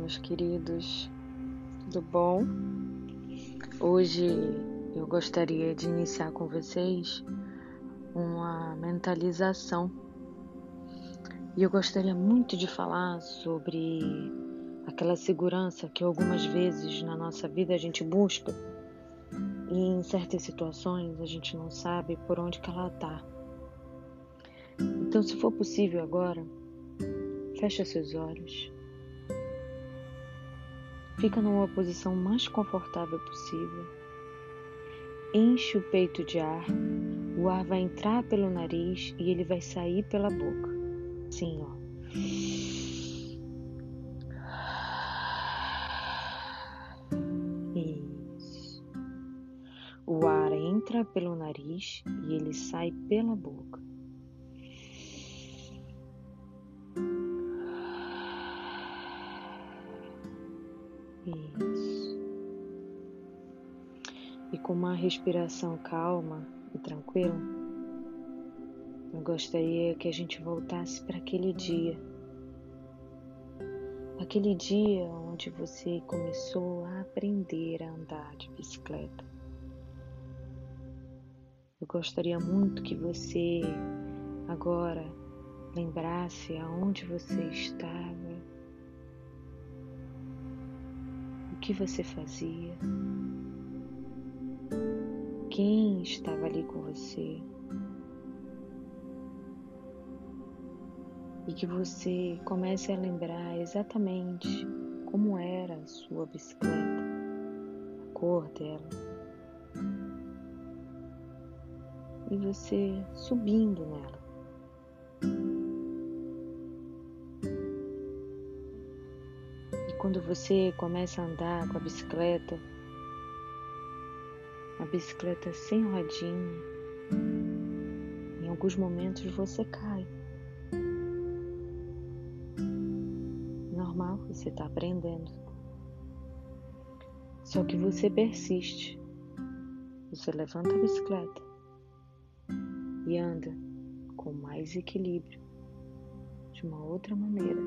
meus queridos, tudo bom? Hoje eu gostaria de iniciar com vocês uma mentalização e eu gostaria muito de falar sobre aquela segurança que algumas vezes na nossa vida a gente busca e em certas situações a gente não sabe por onde que ela está. Então, se for possível agora, feche seus olhos Fica numa posição mais confortável possível. Enche o peito de ar. O ar vai entrar pelo nariz e ele vai sair pela boca. Sim, ó. Isso. O ar entra pelo nariz e ele sai pela boca. Uma respiração calma e tranquila, eu gostaria que a gente voltasse para aquele dia. Aquele dia onde você começou a aprender a andar de bicicleta. Eu gostaria muito que você agora lembrasse aonde você estava que você fazia, quem estava ali com você. E que você comece a lembrar exatamente como era a sua bicicleta, a cor dela. E você subindo nela. quando você começa a andar com a bicicleta, a bicicleta sem rodinha, em alguns momentos você cai. Normal, você está aprendendo. Só que você persiste. Você levanta a bicicleta e anda com mais equilíbrio, de uma outra maneira.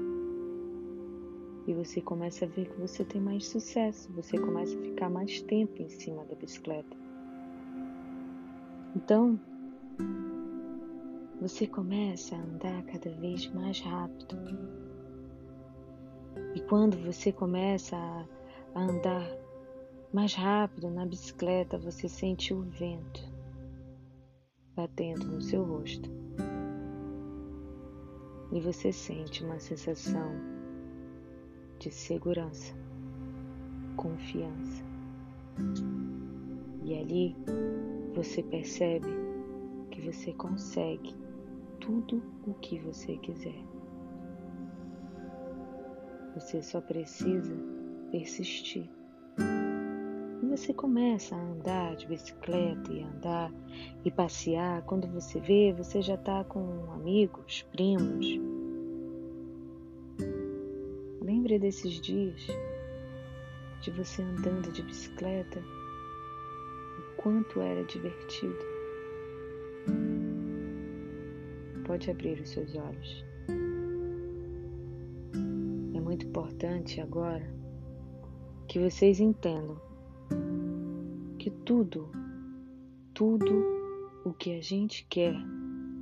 E você começa a ver que você tem mais sucesso, você começa a ficar mais tempo em cima da bicicleta. Então, você começa a andar cada vez mais rápido. E quando você começa a, andar mais rápido na bicicleta, você sente o vento batendo no seu rosto. E você sente uma sensação de segurança, confiança. E ali você percebe que você consegue tudo o que você quiser. Você só precisa persistir. E você começa a andar de bicicleta e andar e passear. Quando você vê, você já está com amigos, primos, Lembre desses dias de você andando de bicicleta, quanto era divertido. Pode abrir os seus olhos. É muito importante agora que vocês entendam que tudo, tudo o que a gente quer,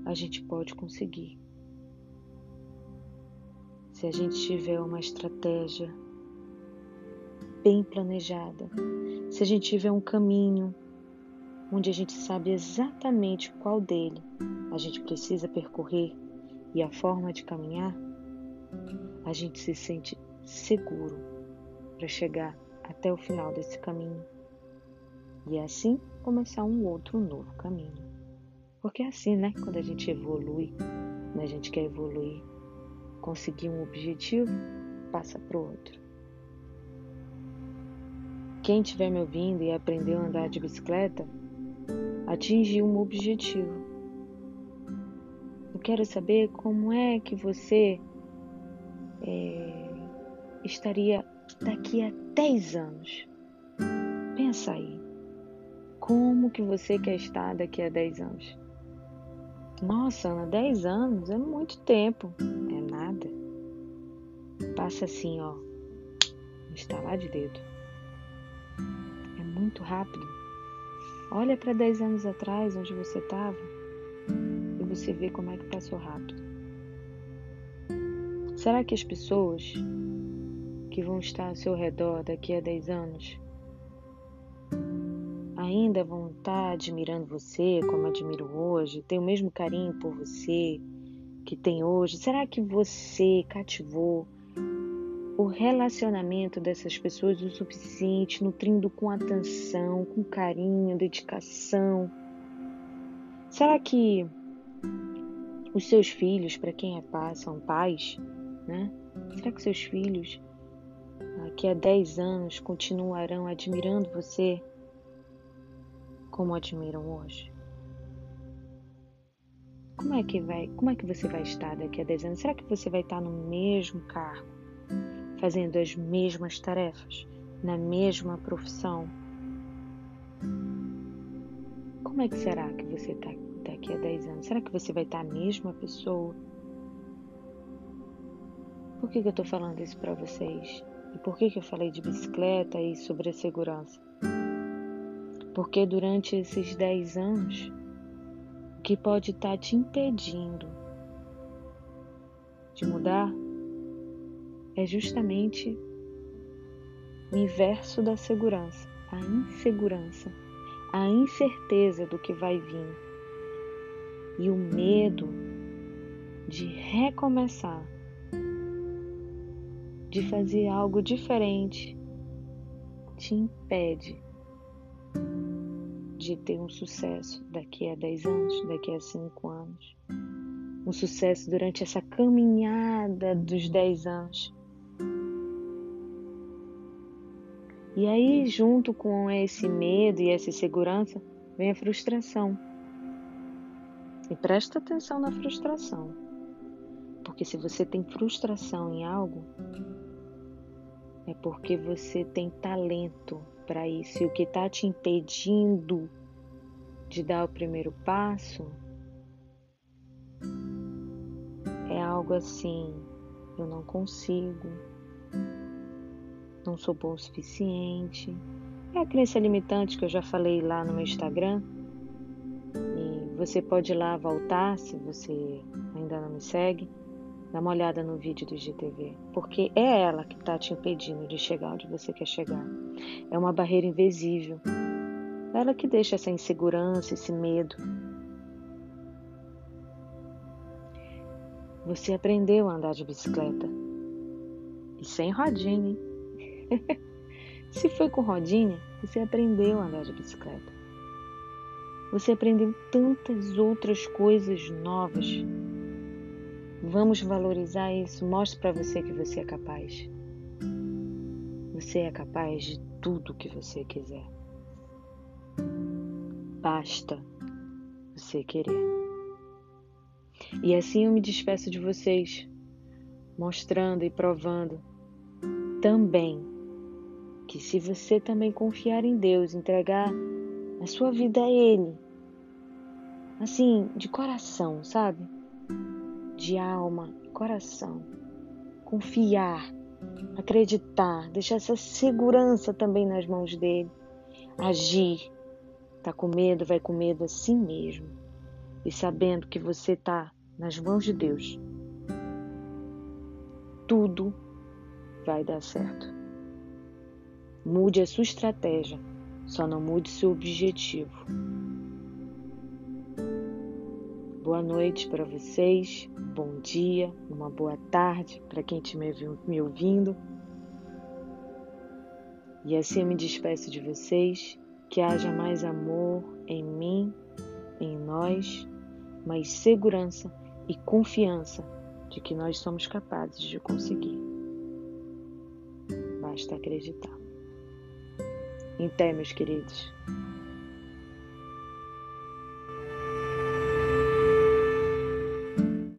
a gente pode conseguir se a gente tiver uma estratégia bem planejada, se a gente tiver um caminho onde a gente sabe exatamente qual dele a gente precisa percorrer e a forma de caminhar, a gente se sente seguro para chegar até o final desse caminho e assim começar um outro novo caminho. Porque é assim, né? Quando a gente evolui, quando a gente quer evoluir, conseguir um objetivo, passa para o outro. Quem estiver me ouvindo e aprendeu a andar de bicicleta, atingiu um objetivo. Eu quero saber como é que você é, estaria daqui a 10 anos. Pensa aí. Como que você quer estar daqui a 10 anos? Nossa, Ana, 10 anos é muito tempo. É nada. Passa assim, ó, estalar de dedo. É muito rápido. Olha para 10 anos atrás, onde você estava, e você vê como é que passou rápido. Será que as pessoas que vão estar ao seu redor daqui a 10 anos ainda vão estar admirando você como admiro hoje, tem o mesmo carinho por você que tem hoje? Será que você cativou o relacionamento dessas pessoas o suficiente, nutrindo com atenção, com carinho, dedicação? Será que os seus filhos, para quem é pai, são pais, né? Será que seus filhos daqui a 10 anos continuarão admirando você como admiram hoje? Como é que vai, como é que você vai estar daqui a 10 anos? Será que você vai estar no mesmo cargo, fazendo as mesmas tarefas, na mesma profissão? Como é que será que você está daqui a 10 anos? Será que você vai estar a mesma pessoa? Por que, que eu estou falando isso para vocês? E por que, que eu falei de bicicleta e sobre a segurança? Porque durante esses 10 anos, o que pode estar tá te impedindo de mudar é justamente o inverso da segurança, a insegurança, a incerteza do que vai vir e o medo de recomeçar, de fazer algo diferente, te impede de ter um sucesso daqui a 10 anos, daqui a 5 anos. Um sucesso durante essa caminhada dos 10 anos. E aí, junto com esse medo e essa insegurança, vem a frustração. E presta atenção na frustração. Porque se você tem frustração em algo, é porque você tem talento para isso. E o que está te impedindo de dar o primeiro passo é algo assim: eu não consigo, não sou bom o suficiente. É a crença limitante que eu já falei lá no meu Instagram. E você pode ir lá voltar se você ainda não me segue Dá uma olhada no vídeo do GTV, porque é ela que está te impedindo de chegar onde você quer chegar. É uma barreira invisível. Ela que deixa essa insegurança, esse medo. Você aprendeu a andar de bicicleta. E sem rodinha, hein? Se foi com rodinha, você aprendeu a andar de bicicleta. Você aprendeu tantas outras coisas novas Vamos valorizar isso. Mostre para você que você é capaz. Você é capaz de tudo que você quiser. Basta você querer. E assim eu me despeço de vocês, mostrando e provando também que se você também confiar em Deus, entregar a sua vida a Ele, assim, de coração, sabe? de alma coração. Confiar, acreditar, deixar essa segurança também nas mãos dele. Agir. Tá com medo, vai com medo assim mesmo. E sabendo que você tá nas mãos de Deus, tudo vai dar certo. Mude a sua estratégia, só não mude seu objetivo. Boa noite para vocês, bom dia, uma boa tarde para quem estiver me ouvindo. E assim eu me despeço de vocês, que haja mais amor em mim, em nós, mais segurança e confiança de que nós somos capazes de conseguir. Basta acreditar. Em meus queridos.